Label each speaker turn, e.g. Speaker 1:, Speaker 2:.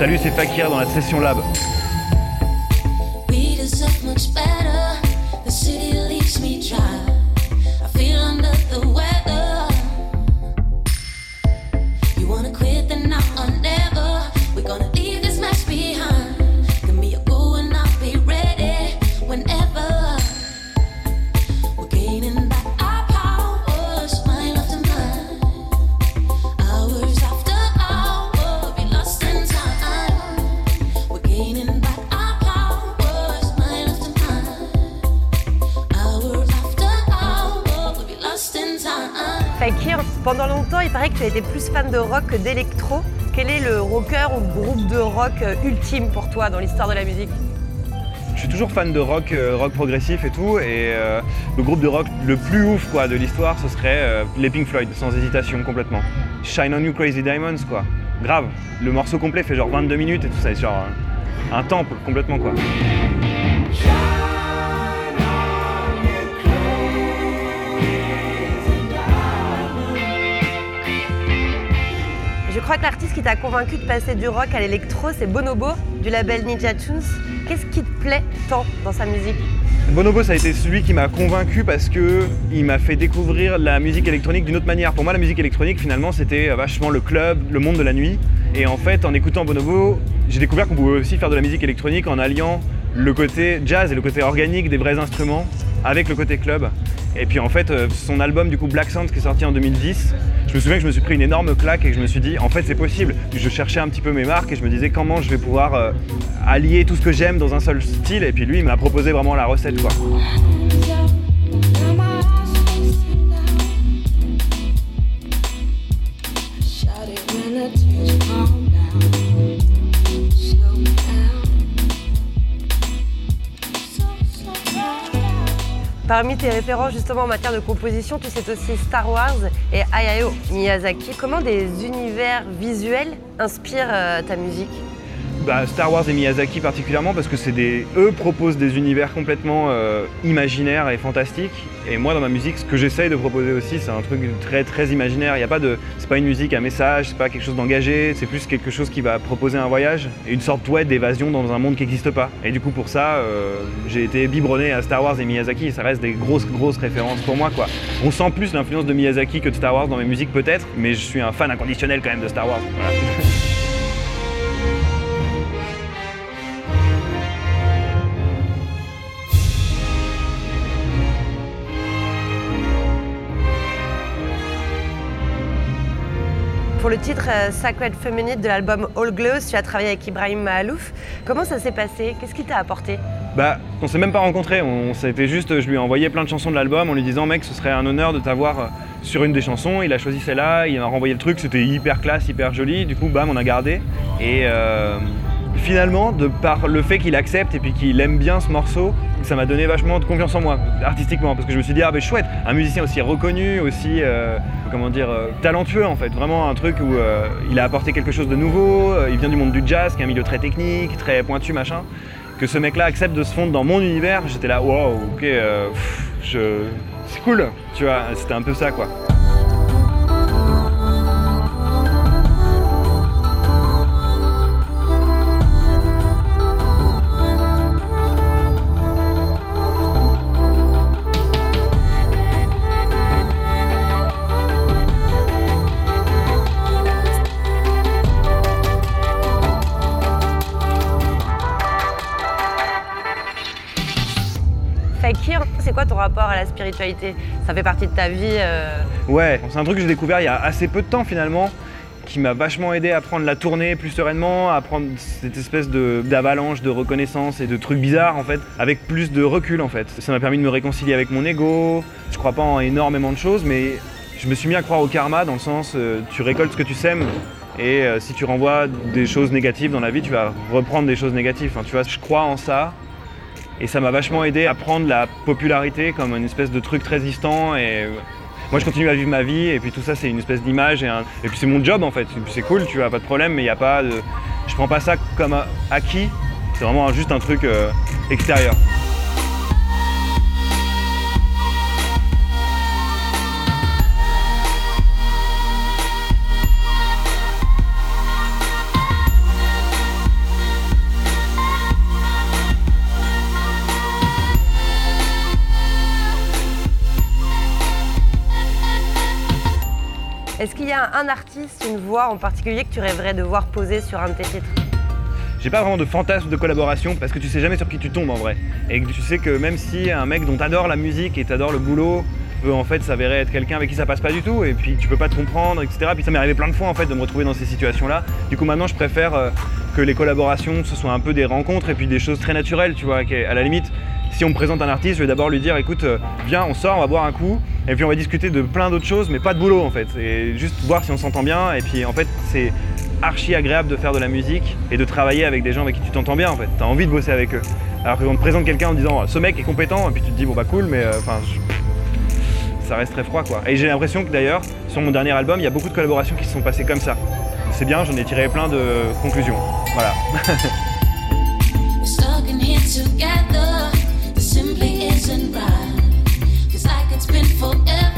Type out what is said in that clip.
Speaker 1: Salut, c'est Fakir dans la session lab.
Speaker 2: Pendant longtemps, il paraît que tu as été plus fan de rock que d'électro. Quel est le rocker ou groupe de rock euh, ultime pour toi dans l'histoire de la musique?
Speaker 1: Je suis toujours fan de rock, euh, rock progressif et tout, et euh, le groupe de rock le plus ouf quoi, de l'histoire, ce serait les Pink Floyd, sans hésitation complètement. Shine on You Crazy Diamonds quoi, grave. Le morceau complet fait genre 22 minutes et tout ça, c'est genre un temple complètement quoi.
Speaker 2: Crois que l'artiste qui t'a convaincu de passer du rock à l'électro, c'est Bonobo, du label Ninja Tunes. Qu'est-ce qui te plaît tant dans sa musique
Speaker 1: Bonobo, ça a été celui qui m'a convaincu parce que il m'a fait découvrir la musique électronique d'une autre manière. Pour moi, la musique électronique, finalement, c'était vachement le club, le monde de la nuit. Et en fait, en écoutant Bonobo, j'ai découvert qu'on pouvait aussi faire de la musique électronique en alliant le côté jazz et le côté organique des vrais instruments avec le côté club. Et puis en fait, euh, son album du coup Black Sound qui est sorti en 2010, je me souviens que je me suis pris une énorme claque et que je me suis dit en fait c'est possible. Je cherchais un petit peu mes marques et je me disais comment je vais pouvoir euh, allier tout ce que j'aime dans un seul style et puis lui il m'a proposé vraiment la recette quoi.
Speaker 2: Parmi tes références justement en matière de composition, tu sais aussi Star Wars et Hayao Miyazaki. Comment des univers visuels inspirent euh, ta musique?
Speaker 1: Bah, Star Wars et Miyazaki particulièrement parce que c'est des eux proposent des univers complètement euh, imaginaires et fantastiques. Et moi dans ma musique ce que j'essaye de proposer aussi c'est un truc très très imaginaire. Il y a pas de c'est pas une musique à message c'est pas quelque chose d'engagé c'est plus quelque chose qui va proposer un voyage une sorte d'évasion dans un monde qui n'existe pas. Et du coup pour ça euh, j'ai été biberonné à Star Wars et Miyazaki. Ça reste des grosses grosses références pour moi quoi. On sent plus l'influence de Miyazaki que de Star Wars dans mes musiques peut-être mais je suis un fan inconditionnel quand même de Star Wars
Speaker 2: Pour le titre euh, Sacred Feminine de l'album All Glows, tu as travaillé avec Ibrahim Mahalouf. Comment ça s'est passé? Qu'est-ce qu'il t'a apporté?
Speaker 1: Bah, on s'est même pas rencontrés. On s'était juste, je lui ai envoyé plein de chansons de l'album en lui disant, mec, ce serait un honneur de t'avoir euh, sur une des chansons. Il a choisi celle-là, il m'a renvoyé le truc, c'était hyper classe, hyper joli. Du coup, bam, on a gardé. Et euh, finalement, de par le fait qu'il accepte et puis qu'il aime bien ce morceau, ça m'a donné vachement de confiance en moi, artistiquement, parce que je me suis dit, ah ben chouette, un musicien aussi reconnu, aussi, euh, comment dire, euh, talentueux en fait, vraiment un truc où euh, il a apporté quelque chose de nouveau, il vient du monde du jazz, qui est un milieu très technique, très pointu, machin, que ce mec-là accepte de se fondre dans mon univers, j'étais là, wow, ok, c'est cool, tu vois, c'était un peu ça quoi.
Speaker 2: Rapport à la spiritualité Ça fait partie de ta vie euh
Speaker 1: Ouais, c'est un truc que j'ai découvert il y a assez peu de temps finalement qui m'a vachement aidé à prendre la tournée plus sereinement, à prendre cette espèce d'avalanche de, reconnaissance et de trucs bizarres en fait, avec plus de recul en fait. Ça m'a permis de me réconcilier avec mon ego. Je crois pas en énormément de choses, mais je me suis mis à croire au karma dans le sens euh, tu récoltes ce que tu sèmes et euh, si tu renvoies des choses négatives dans la vie, tu vas reprendre des choses négatives. tu vois, je crois en ça et ça m'a vachement aidé à prendre la popularité comme une espèce de truc très distant. Et moi, je continue à vivre ma vie. Et puis tout ça, c'est une espèce d'image. Et, puis c'est mon job en fait. C'est cool, tu vois, pas de problème. Mais il n'y a pas de. Je prends pas ça comme acquis. C'est vraiment juste un truc euh, extérieur.
Speaker 2: Un artiste, une voix en particulier que tu rêverais de voir poser sur un de tes titres
Speaker 1: j'ai pas vraiment de fantasme de collaboration parce que tu sais jamais sur qui tu tombes en vrai. Et tu sais que même si un mec dont t'adores la musique et t'adores le boulot peut en fait s'avérer être quelqu'un avec qui ça passe pas du tout et puis tu peux pas te comprendre, etc. Puis ça m'est arrivé plein de fois en fait de me retrouver dans ces situations-là. Du coup maintenant je préfère euh, que les collaborations ce soit un peu des rencontres et puis des choses très naturelles, tu vois, à la limite si on me présente un artiste, je vais d'abord lui dire écoute, euh, viens, on sort, on va boire un coup, et puis on va discuter de plein d'autres choses, mais pas de boulot en fait. Et juste voir si on s'entend bien, et puis en fait, c'est archi agréable de faire de la musique et de travailler avec des gens avec qui tu t'entends bien en fait. T'as envie de bosser avec eux. Alors qu'on te présente quelqu'un en disant ce mec est compétent, et puis tu te dis bon bah cool, mais euh, enfin. ça reste très froid quoi. Et j'ai l'impression que d'ailleurs, sur mon dernier album, il y a beaucoup de collaborations qui se sont passées comme ça. C'est bien, j'en ai tiré plein de conclusions. Voilà.
Speaker 3: simply isn't right. Cause like it's been forever.